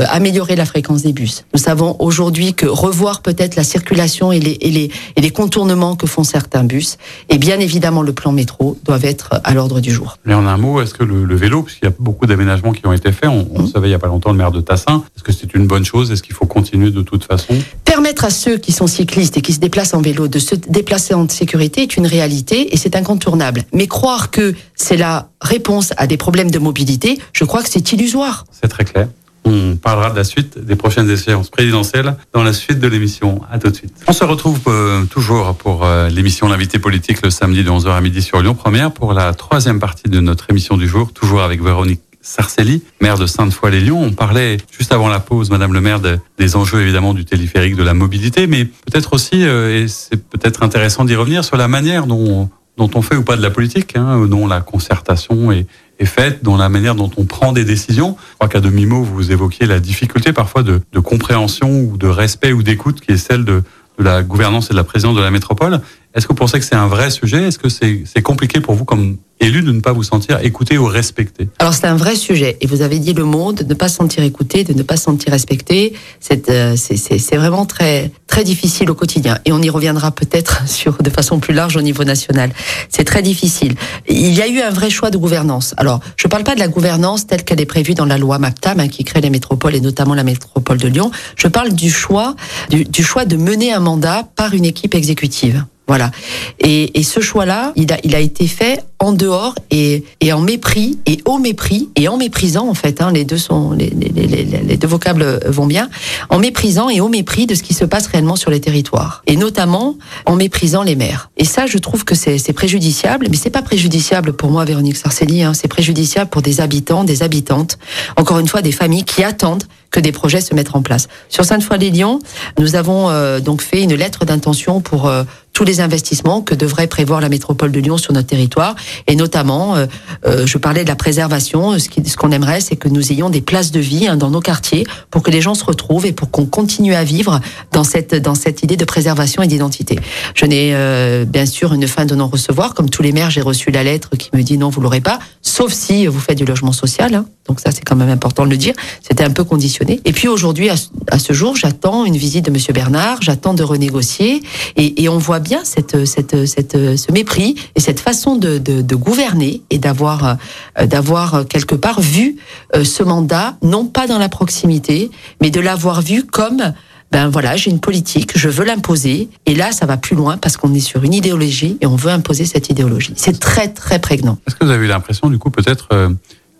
améliorer la fréquence des bus, nous savons aujourd'hui que revoir peut-être la circulation et les, et, les, et les contournements que font certains bus, et bien évidemment le plan métro doivent être à l'ordre du jour. Mais en un mot, est-ce que le, vélo, puisqu'il y a beaucoup d'aménagements qui ont été faits, on, on mmh. savait il n'y a pas longtemps le maire de Tassin, est-ce que c'est une bonne chose? Est-ce qu'il faut continuer de toute façon? Permettre à ceux qui sont cyclistes et qui se déplacent en vélo de se déplacer en sécurité est une réalité et c'est incontournable. Mais croire que c'est la réponse à des problèmes de mobilité, je crois que c'est illusoire. C'est très clair. On parlera de la suite des prochaines échéances présidentielles dans la suite de l'émission. À tout de suite. On se retrouve euh, toujours pour euh, l'émission L'invité politique le samedi de 11h à midi sur Lyon Première pour la troisième partie de notre émission du jour, toujours avec Véronique Sarcelli, maire de Sainte-Foy-les-Lyons. On parlait juste avant la pause, Madame le maire, des enjeux évidemment du téléphérique, de la mobilité, mais peut-être aussi, euh, et c'est peut-être intéressant d'y revenir, sur la manière dont, dont on fait ou pas de la politique, hein, dont la concertation est, est faite, dont la manière dont on prend des décisions. Je crois qu'à demi-mot, vous évoquiez la difficulté parfois de, de compréhension ou de respect ou d'écoute qui est celle de, de la gouvernance et de la présidence de la métropole. Est-ce que vous pensez que c'est un vrai sujet? Est-ce que c'est compliqué pour vous comme élu de ne pas vous sentir écouté ou respecté? Alors c'est un vrai sujet et vous avez dit le mot de ne pas se sentir écouté, de ne pas se sentir respecté. Euh, c'est vraiment très très difficile au quotidien et on y reviendra peut-être sur de façon plus large au niveau national. C'est très difficile. Il y a eu un vrai choix de gouvernance. Alors je ne parle pas de la gouvernance telle qu'elle est prévue dans la loi MAPTAM hein, qui crée les métropoles et notamment la métropole de Lyon. Je parle du choix du, du choix de mener un mandat par une équipe exécutive. Voilà. Et, et ce choix-là, il a, il a été fait en dehors et, et en mépris et au mépris et en méprisant en fait. Hein, les deux sont les, les, les, les, deux vocables vont bien. En méprisant et au mépris de ce qui se passe réellement sur les territoires et notamment en méprisant les maires. Et ça, je trouve que c'est préjudiciable, mais c'est pas préjudiciable pour moi, Véronique Sarcelli. Hein, c'est préjudiciable pour des habitants, des habitantes. Encore une fois, des familles qui attendent que des projets se mettent en place. Sur Sainte-Foy-les-Lyons, nous avons euh, donc fait une lettre d'intention pour euh, tous les investissements que devrait prévoir la métropole de Lyon sur notre territoire. Et notamment, euh, euh, je parlais de la préservation. Ce qu'on aimerait, c'est que nous ayons des places de vie hein, dans nos quartiers pour que les gens se retrouvent et pour qu'on continue à vivre dans cette, dans cette idée de préservation et d'identité. Je n'ai euh, bien sûr une fin de non-recevoir. Comme tous les maires, j'ai reçu la lettre qui me dit non, vous l'aurez pas, sauf si vous faites du logement social. Hein. Donc ça, c'est quand même important de le dire. C'était un peu conditionné. Et puis aujourd'hui, à, ce jour, j'attends une visite de Monsieur Bernard. J'attends de renégocier. Et, et on voit bien cette, cette, cette, ce mépris et cette façon de, de, de gouverner et d'avoir, euh, d'avoir quelque part vu euh, ce mandat, non pas dans la proximité, mais de l'avoir vu comme ben voilà, j'ai une politique, je veux l'imposer. Et là, ça va plus loin parce qu'on est sur une idéologie et on veut imposer cette idéologie. C'est très, très prégnant. Est-ce que vous avez eu l'impression, du coup, peut-être euh,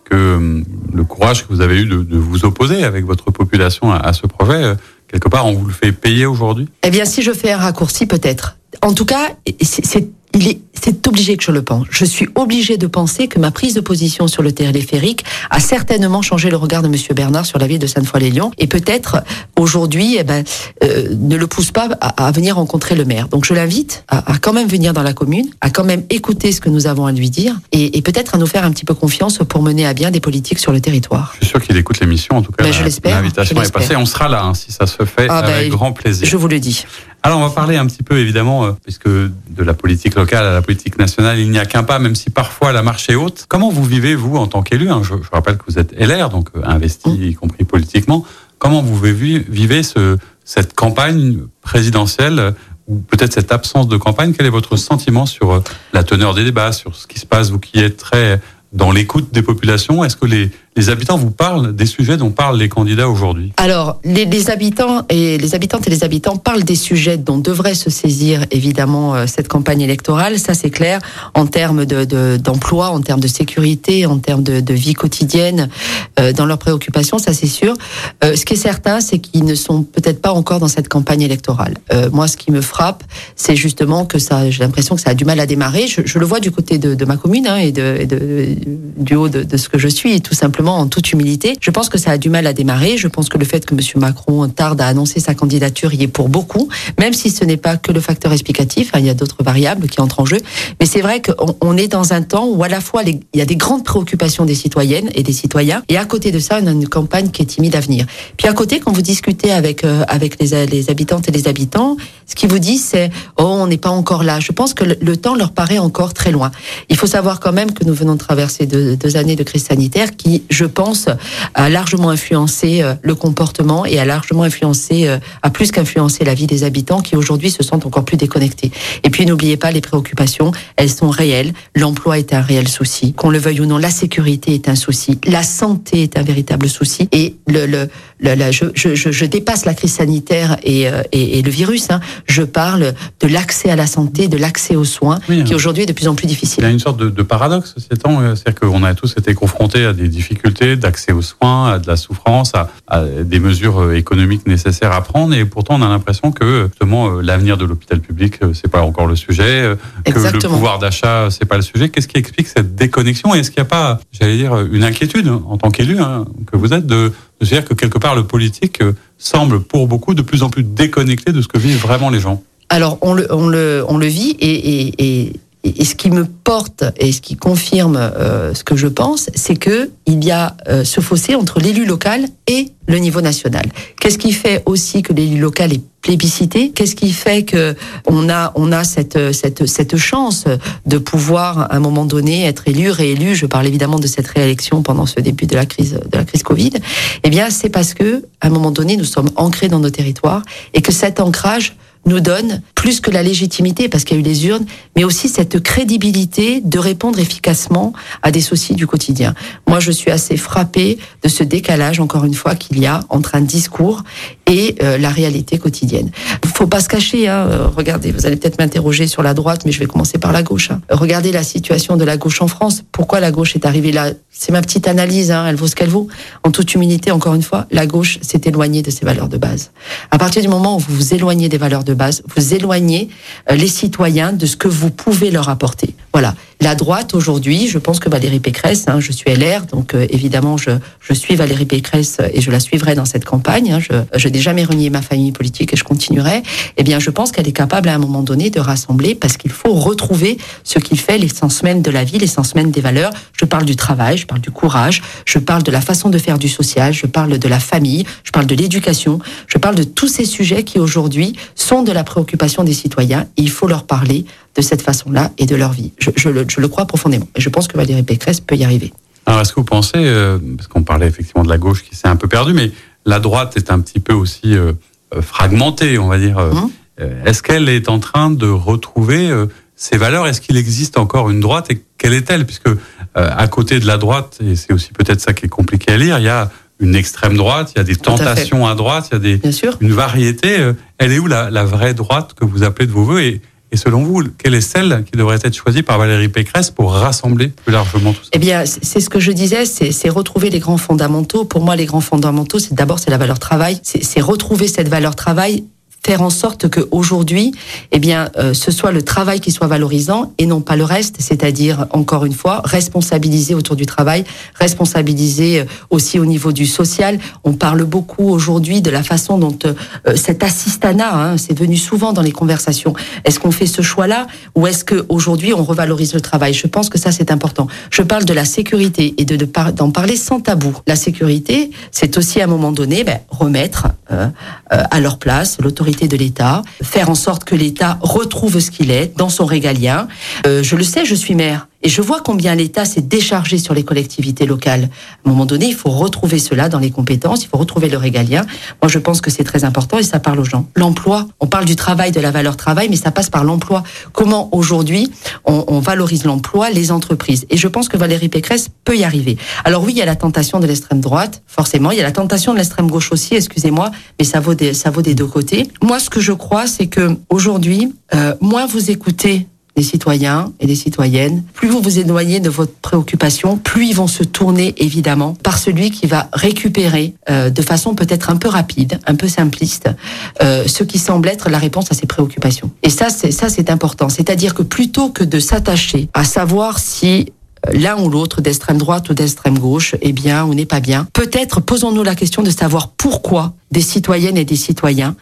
que le courage que vous avez eu de, de vous opposer avec votre population à, à ce projet, quelque part, on vous le fait payer aujourd'hui? Eh bien, si je fais un raccourci, peut-être en tout cas, c'est il est, c'est obligé que je le pense. Je suis obligé de penser que ma prise de position sur le téléphérique a certainement changé le regard de Monsieur Bernard sur la ville de Sainte-Foy-les-Lyons et peut-être aujourd'hui, eh ben, euh, ne le pousse pas à, à, venir rencontrer le maire. Donc je l'invite à, à, quand même venir dans la commune, à quand même écouter ce que nous avons à lui dire et, et peut-être à nous faire un petit peu confiance pour mener à bien des politiques sur le territoire. Je suis sûr qu'il écoute l'émission. En tout cas, ben, l'invitation est passée. On sera là hein, si ça se fait ah, avec ben, grand plaisir. Je vous le dis. Alors on va parler un petit peu évidemment, euh, puisque de la politique locale à la politique nationale, il n'y a qu'un pas, même si parfois la marche est haute. Comment vous vivez, vous, en tant qu'élu hein je, je, rappelle que vous êtes LR, donc euh, investi, y compris politiquement. Comment vous vivez ce, cette campagne présidentielle euh, ou peut-être cette absence de campagne? Quel est votre sentiment sur la teneur des débats, sur ce qui se passe, vous qui êtes très dans l'écoute des populations Est-ce que les, les habitants vous parlent des sujets dont parlent les candidats aujourd'hui Alors, les, habitants et les habitantes et les habitants parlent des sujets dont devrait se saisir évidemment euh, cette campagne électorale. Ça, c'est clair en termes de, d'emploi, en termes de sécurité, en termes de, de vie quotidienne, euh, dans leurs préoccupations. Ça, c'est sûr. Euh, ce qui est certain, c'est qu'ils ne sont peut-être pas encore dans cette campagne électorale. Moi, ce qui me frappe, c'est justement que ça, j'ai l'impression que ça a du mal à démarrer. Je, le vois du côté de, de ma commune hein, et, de, de, du haut de, de ce que je suis, tout simplement en toute humilité. Je pense que ça a du mal à démarrer. Je pense que le fait que M. Macron tarde à annoncer sa candidature y est pour beaucoup, même si ce n'est pas que le facteur explicatif. Hein, il y a d'autres variables qui entrent en jeu. Mais c'est vrai qu'on on est dans un temps où à la fois il y a des grandes préoccupations des citoyennes et des citoyens, et à côté de ça, on a une campagne qui est timide à venir. Puis à côté, quand vous discutez avec euh, avec les, habitantes et les habitants, ce qu'ils vous disent, c'est oh, on n'est pas encore là. Je pense que le, temps leur paraît encore très loin. Il faut savoir quand même que nous venons de traverser deux années de crise sanitaire qui, je pense, a largement influencé euh, le comportement et a largement influencé, euh, a plus qu'influencé la vie des habitants qui aujourd'hui se sentent encore plus déconnectés. Et puis n'oubliez pas les préoccupations, elles sont réelles. L'emploi est un réel souci, qu'on le veuille ou non. La sécurité est un souci, la santé est un véritable souci. Et le, le, je, je, je, dépasse la crise sanitaire et, euh, et, et le virus. Hein. Je parle de l'accès à la santé, de l'accès aux soins, qui aujourd'hui est de plus en plus difficile. Il y a une sorte de, de paradoxe ces temps, c'est-à-dire qu'on a tous été confrontés à des difficultés d'accès aux soins, à de la souffrance, à, à, des mesures euh, économiques nécessaires à prendre, et pourtant on a l'impression que justement euh, l'avenir de l'hôpital public c'est pas encore le sujet, que le pouvoir d'achat c'est pas le sujet. Qu'est-ce qui explique cette déconnexion? Est-ce qu'il n'y a pas, j'allais dire, une inquiétude en tant qu'élu hein, que vous êtes de, de dire que quelque part le politique semble pour beaucoup de plus en plus déconnecté de ce que vivent vraiment les gens. Alors on le, on le, on le vit et, et et ce qui me porte et ce qui confirme euh, ce que je pense, c'est que il y a euh, ce fossé entre l'élu local et le niveau national. Qu'est-ce qui fait aussi que l'élu local est plébiscité? Qu'est-ce qui fait que on a on a cette cette cette chance de pouvoir à un moment donné être élu réélu? Je parle évidemment de cette réélection pendant ce début de la crise de la crise Covid. Eh bien, c'est parce que à un moment donné, nous sommes ancrés dans nos territoires et que cet ancrage nous donne plus que la légitimité, parce qu'il y a eu les urnes, mais aussi cette crédibilité de répondre efficacement à des soucis du quotidien. Moi, je suis assez frappée de ce décalage, encore une fois, qu'il y a entre un discours et euh, la réalité quotidienne. Faut pas se cacher. Hein. Euh, regardez, vous allez peut-être m'interroger sur la droite, mais je vais commencer par la gauche. Hein. Regardez la situation de la gauche en France. Pourquoi la gauche est arrivée là? C'est ma petite analyse. Hein. Elle vaut ce qu'elle vaut. En toute humilité, encore une fois, la gauche s'est éloignée de ses valeurs de base. À partir du moment où vous vous éloignez des valeurs de base, vous éloignez euh, les citoyens de ce que vous pouvez leur apporter. Voilà. La droite aujourd'hui, je pense que Valérie Pécresse, hein, je suis LR, donc euh, évidemment je, je suis Valérie Pécresse et je la suivrai dans cette campagne. Hein, je, je n'ai jamais renié ma famille politique et je continuerai. Eh bien, je pense qu'elle est capable à un moment donné de rassembler parce qu'il faut retrouver ce qui fait l'essence même de la vie, l'essence même des valeurs. Je parle du travail, je parle du courage, je parle de la façon de faire du social, je parle de la famille, je parle de l'éducation, je parle de tous ces sujets qui aujourd'hui sont de la préoccupation des citoyens. Et il faut leur parler de cette façon-là et de leur vie. Je, je, le, je, le, crois profondément. Et je pense que Valérie Pécresse peut y arriver. Alors, est-ce que vous pensez, euh, parce qu'on parlait effectivement de la gauche qui s'est un peu perdue, mais la droite est un petit peu aussi euh, euh fragmentée, on va dire. Mmh. Est-ce qu'elle est en train de retrouver ses valeurs? Est-ce qu'il existe encore une droite et quelle est-elle? Puisque à côté de la droite, et c'est aussi peut-être ça qui est compliqué à lire, il y a une extrême droite, il y a des tentations à, à, droite, il y a des, une variété. Elle est où la, la vraie droite que vous appelez de vos voeux? Et, et selon vous, quelle est celle qui devrait être choisie par Valérie Pécresse pour rassembler plus largement tout ça? Eh bien, c'est ce que je disais, c'est retrouver les grands fondamentaux. Pour moi, les grands fondamentaux, c'est d'abord c'est la valeur travail, c'est retrouver cette valeur travail faire en sorte que aujourd'hui, eh bien, euh, ce soit le travail qui soit valorisant et non pas le reste, c'est-à-dire encore une fois responsabiliser autour du travail, responsabiliser euh, aussi au niveau du social. On parle beaucoup aujourd'hui de la façon dont euh, cet assistanat, hein, c'est venu souvent dans les conversations. Est-ce qu'on fait ce choix-là ou est-ce que aujourd'hui on revalorise le travail? Je pense que ça c'est important. Je parle de la sécurité et de d'en parler sans tabou. La sécurité, c'est aussi à un moment donné ben, remettre euh, à leur place l'autorité de l'État, faire en sorte que l'État retrouve ce qu'il est dans son régalien. Euh, je le sais, je suis maire. Et je vois combien l'État s'est déchargé sur les collectivités locales. À un moment donné, il faut retrouver cela dans les compétences, il faut retrouver le régalien. Moi, je pense que c'est très important et ça parle aux gens. L'emploi, on parle du travail, de la valeur travail, mais ça passe par l'emploi. Comment aujourd'hui on, on valorise l'emploi, les entreprises? Et je pense que Valérie Pécresse peut y arriver. Alors oui, il y a la tentation de l'extrême droite, forcément. Il y a la tentation de l'extrême gauche aussi, excusez-moi, mais ça vaut des, ça vaut des deux côtés. Moi, ce que je crois, c'est que aujourd'hui, euh, moins vous écoutez des citoyens et des citoyennes, plus vous vous éloignez de votre préoccupation, plus ils vont se tourner évidemment par celui qui va récupérer euh, de façon peut-être un peu rapide, un peu simpliste, euh, ce qui semble être la réponse à ces préoccupations. Et ça, c'est ça, c'est important. C'est-à-dire que plutôt que de s'attacher à savoir si l'un ou l'autre d'extrême droite ou d'extrême gauche est bien ou n'est pas bien. Peut-être posons-nous la question de savoir pourquoi des citoyennes et des citoyens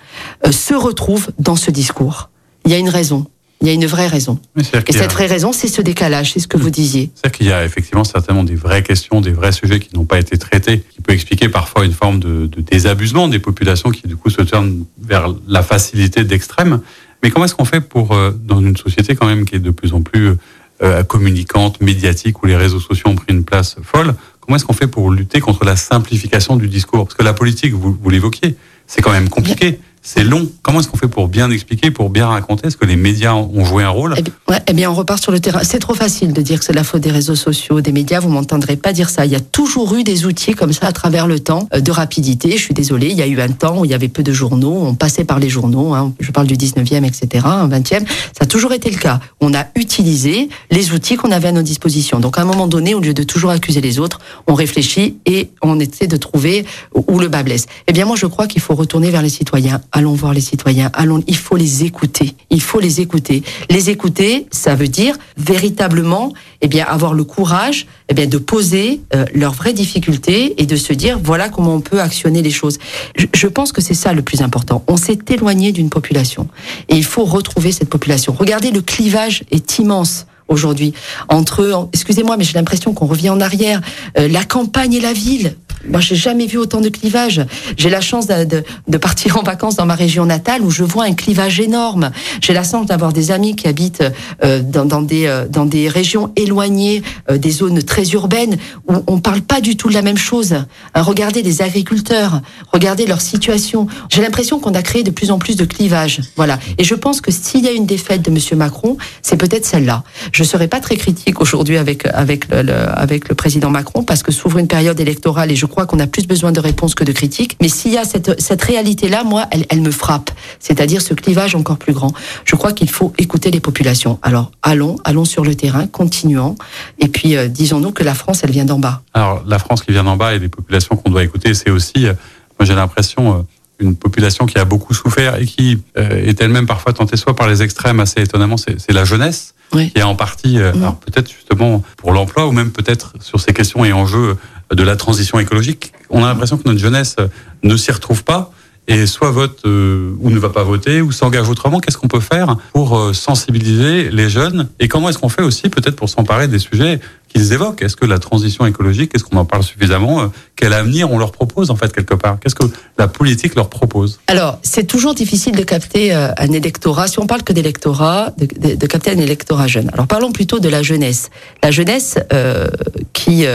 euh, se retrouvent dans ce discours. Il y a une raison. Il y a une vraie raison. Et cette vraie raison, c'est ce décalage, c'est ce que vous disiez. C'est qu'il y a effectivement certainement des vraies questions, des vrais sujets qui n'ont pas été traités, qui peut expliquer parfois une forme de, de désabusement des populations qui du coup se tournent vers la facilité d'extrême. Mais comment est-ce qu'on fait pour, euh, dans une société quand même qui est de plus en plus euh, communicante, médiatique, où les réseaux sociaux ont pris une place folle, comment est-ce qu'on fait pour lutter contre la simplification du discours? Parce que la politique, vous, vous l'évoquiez, c'est quand même compliqué c'est long. Comment est-ce qu'on fait pour bien expliquer, pour bien raconter? Est-ce que les médias ont joué un rôle? Eh eh bien, on repart sur le terrain. C'est trop facile de dire que c'est la faute des réseaux sociaux, des médias. Vous m'entendrez pas dire ça. Il y a toujours eu des outils comme ça à travers le temps euh, de rapidité. Je suis désolée, il y a eu un temps où il y avait peu de journaux. On passait par les journaux. Hein. Je parle du 19e, etc., 20e. Ça a toujours été le cas. On a utilisé les outils qu'on avait à nos dispositions. Donc, à un moment donné, au lieu de toujours accuser les autres, on réfléchit et on essaie de trouver où le bas blesse. Eh bien, moi, je crois qu'il faut retourner vers les citoyens allons voir les citoyens, allons, il faut les écouter. Il faut les écouter. Les écouter, ça veut dire véritablement, eh bien, avoir le courage, eh bien, de poser euh, leurs vraies difficultés et de se dire, voilà comment on peut actionner les choses. Je, je pense que c'est ça le plus important. On s'est éloigné d'une population et il faut retrouver cette population. Regardez, le clivage est immense aujourd'hui entre, excusez-moi, mais j'ai l'impression qu'on revient en arrière, euh, la campagne et la ville. Moi, j'ai jamais vu autant de clivages. J'ai la chance de, de, de, partir en vacances dans ma région natale où je vois un clivage énorme. J'ai la chance d'avoir des amis qui habitent euh, dans, dans, des euh, dans des régions éloignées, euh, des zones très urbaines où on parle pas du tout de la même chose. Hein, regardez les agriculteurs, regardez leur situation. J'ai l'impression qu'on a créé de plus en plus de clivages. Voilà. Et je pense que s'il y a une défaite de Monsieur Macron, c'est peut-être celle-là. Je serais pas très critique aujourd'hui avec avec le, le, avec le président Macron parce que s'ouvre une période électorale et je crois qu'on a plus besoin de réponses que de critiques. Mais s'il y a cette, cette réalité-là, moi, elle, elle me frappe. C'est-à-dire ce clivage encore plus grand. Je crois qu'il faut écouter les populations. Alors, allons, allons sur le terrain, continuons. Et puis, euh, disons-nous que la France, elle vient d'en bas. Alors, la France qui vient d'en bas et les populations qu'on doit écouter, c'est aussi, euh, moi j'ai l'impression, euh, une population qui a beaucoup souffert et qui euh, est elle-même parfois tentée soit par les extrêmes, assez étonnamment, c'est la jeunesse, oui. qui est en partie, euh, mmh. alors peut-être justement pour l'emploi ou même peut-être sur ces questions et enjeux de la transition écologique. On a l'impression que notre jeunesse ne s'y retrouve pas et soit vote euh, ou ne va pas voter ou s'engage autrement. Qu'est-ce qu'on peut faire pour euh, sensibiliser les jeunes et comment est-ce qu'on fait aussi peut-être pour s'emparer des sujets qu'ils évoquent Est-ce que la transition écologique, est-ce qu'on en parle suffisamment euh, Quel avenir on leur propose en fait quelque part? Qu'est-ce que la politique leur propose? Alors, c'est toujours difficile de capter euh, un électorat, si on parle que d'électorat, de, capter un électorat jeune. Alors parlons plutôt de la jeunesse. La jeunesse euh, qui,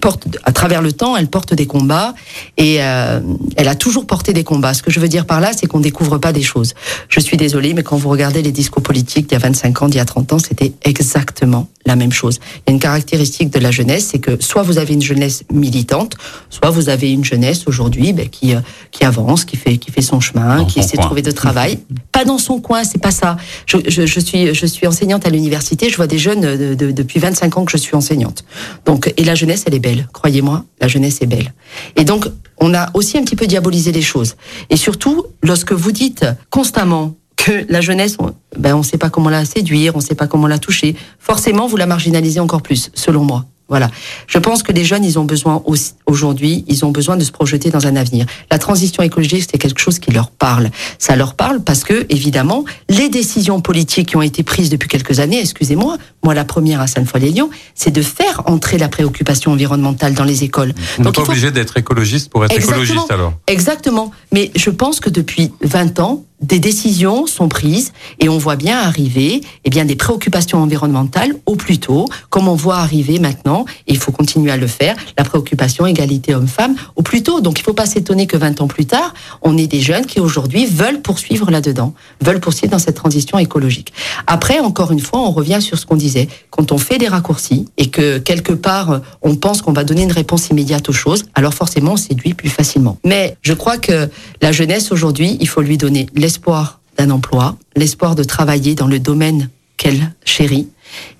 porte, à travers le temps, elle porte des combats et elle a toujours porté des combats. Ce que je veux dire par là, c'est qu'on découvre pas des choses. Je suis désolée, mais quand vous regardez les discours politiques d'il y a 25 ans, d'il y a 30 ans, c'était exactement la même chose. Il y a une caractéristique de la jeunesse, c'est que soit vous avez une jeunesse militante, soit vous avez une jeunesse aujourd'hui ben, qui qui avance, qui fait qui fait son chemin, dans qui essaie coin. de trouver de travail. pas dans son coin, c'est pas ça. Je, je, je, suis je suis enseignante à l'université, je vois des jeunes de, de, depuis 25 ans que je suis enseignante. Donc et la jeunesse, elle est belle, croyez-moi, la jeunesse est belle. Et donc on a aussi un petit peu diabolisé les choses. Et surtout, lorsque vous dites constamment que la jeunesse, on, ben on ne sait pas comment la séduire, on ne sait pas comment la toucher. Forcément, vous la marginalisez encore plus, selon moi. Voilà. Je pense que les jeunes, ils ont besoin aujourd'hui, ils ont besoin de se projeter dans un avenir. La transition écologique, c'est quelque chose qui leur parle. Ça leur parle parce que, évidemment, les décisions politiques qui ont été prises depuis quelques années, excusez-moi, moi la première à Sainte-Foy-les-Lyons, c'est de faire entrer la préoccupation environnementale dans les écoles. On n'est pas faut... obligé d'être écologiste pour être Exactement. écologiste alors. Exactement. Mais je pense que depuis 20 ans, des décisions sont prises et on voit bien arriver eh bien, des préoccupations environnementales au plus tôt, comme on voit arriver maintenant, et il faut continuer à le faire, la préoccupation égalité homme-femme au plus tôt. Donc il ne faut pas s'étonner que 20 ans plus tard, on ait des jeunes qui aujourd'hui veulent poursuivre là-dedans, veulent poursuivre dans cette transition écologique. Après, encore une fois, on revient sur ce qu'on disait. Quand on fait des raccourcis et que quelque part, on pense qu'on va donner une réponse immédiate aux choses, alors forcément, on séduit plus facilement. Mais je crois que la jeunesse aujourd'hui, il faut lui donner l'espoir d'un emploi, l'espoir de travailler dans le domaine qu'elle chérit,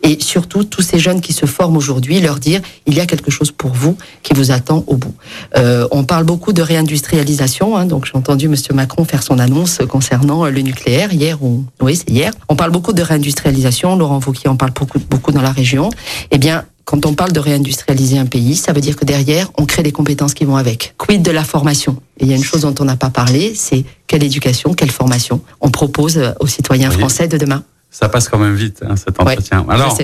et surtout tous ces jeunes qui se forment aujourd'hui, leur dire il y a quelque chose pour vous qui vous attend au bout. Euh, on parle beaucoup de réindustrialisation, hein, donc j'ai entendu Monsieur Macron faire son annonce concernant le nucléaire hier ou oui c'est hier. On parle beaucoup de réindustrialisation, Laurent Wauquiez en parle beaucoup beaucoup dans la région. Eh bien quand on parle de réindustrialiser un pays, ça veut dire que derrière, on crée des compétences qui vont avec. Quid de la formation? Et il y a une chose dont on n'a pas parlé, c'est quelle éducation, quelle formation on propose aux citoyens français de demain. Ça passe quand même vite, hein, cet entretien. Alors,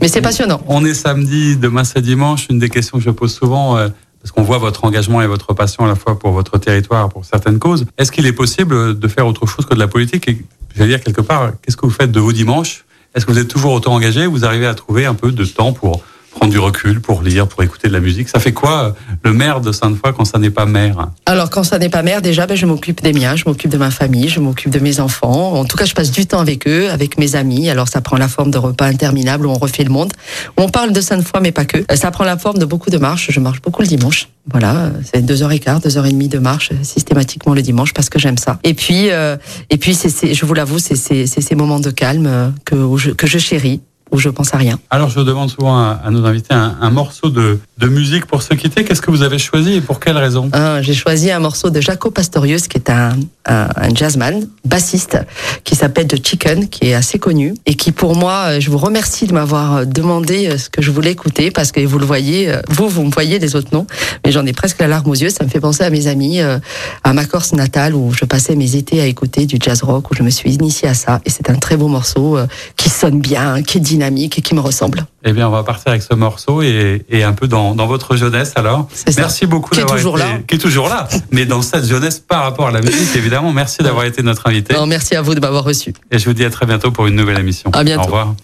mais c'est passionnant. On est samedi, demain c'est dimanche. Une des questions que je pose souvent, euh, parce qu'on voit votre engagement et votre passion à la fois pour votre territoire, pour certaines causes. Est-ce qu'il est possible de faire autre chose que de la politique? Et je dire quelque part, qu'est-ce que vous faites de vos dimanches? Est-ce que vous êtes toujours autant engagé Vous arrivez à trouver un peu de temps pour prendre du recul, pour lire, pour écouter de la musique. Ça fait quoi euh, le maire de Sainte-Foy quand ça n'est pas maire Alors quand ça n'est pas maire, déjà, ben, je m'occupe des miens, je m'occupe de ma famille, je m'occupe de mes enfants. En tout cas, je passe du temps avec eux, avec mes amis. Alors ça prend la forme de repas interminables où on refait le monde, on parle de Sainte-Foy, mais pas que. Euh, ça prend la forme de beaucoup de marches. Je marche beaucoup le dimanche. Voilà, c'est deux heures et quart, deux heures et demie de marche systématiquement le dimanche parce que j'aime ça. Et puis, euh, et puis, je vous l'avoue, c'est ces moments de calme que, que je chéris où je pense à rien. Alors je demande souvent à, nos invités un, morceau de, de, musique pour se quitter. Qu'est-ce que vous avez choisi et pour quelle raison ah, J'ai choisi un morceau de Jaco Pastorius, qui est un, un, jazzman, bassiste, qui s'appelle The Chicken, qui est assez connu et qui pour moi, euh, je vous remercie de m'avoir euh, demandé euh, ce que je voulais écouter parce que vous le voyez, vous vous me voyez les autres non, mais j'en ai presque la larme aux yeux. Ça me fait penser à mes amis, à ma Corse natale où je passais mes étés à écouter du jazz rock où je me suis initiée à ça et c'est un très beau morceau qui sonne bien, qui est dynamique et qui me ressemble. Eh bien, on va partir avec ce morceau et, et un peu dans, dans, votre jeunesse alors. Merci beaucoup d'avoir été, là. qui est toujours là, mais dans cette jeunesse par rapport à la musique évidemment. Merci d'avoir été notre invité. Non, merci à vous de m'avoir reçu. Et je vous dis à très bientôt pour une nouvelle émission. À bientôt. Au revoir.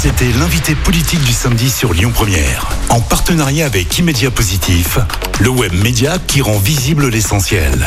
C'était l'invité politique du samedi sur Lyon Première, en partenariat avec Immédia Positif, le web média qui rend visible l'essentiel.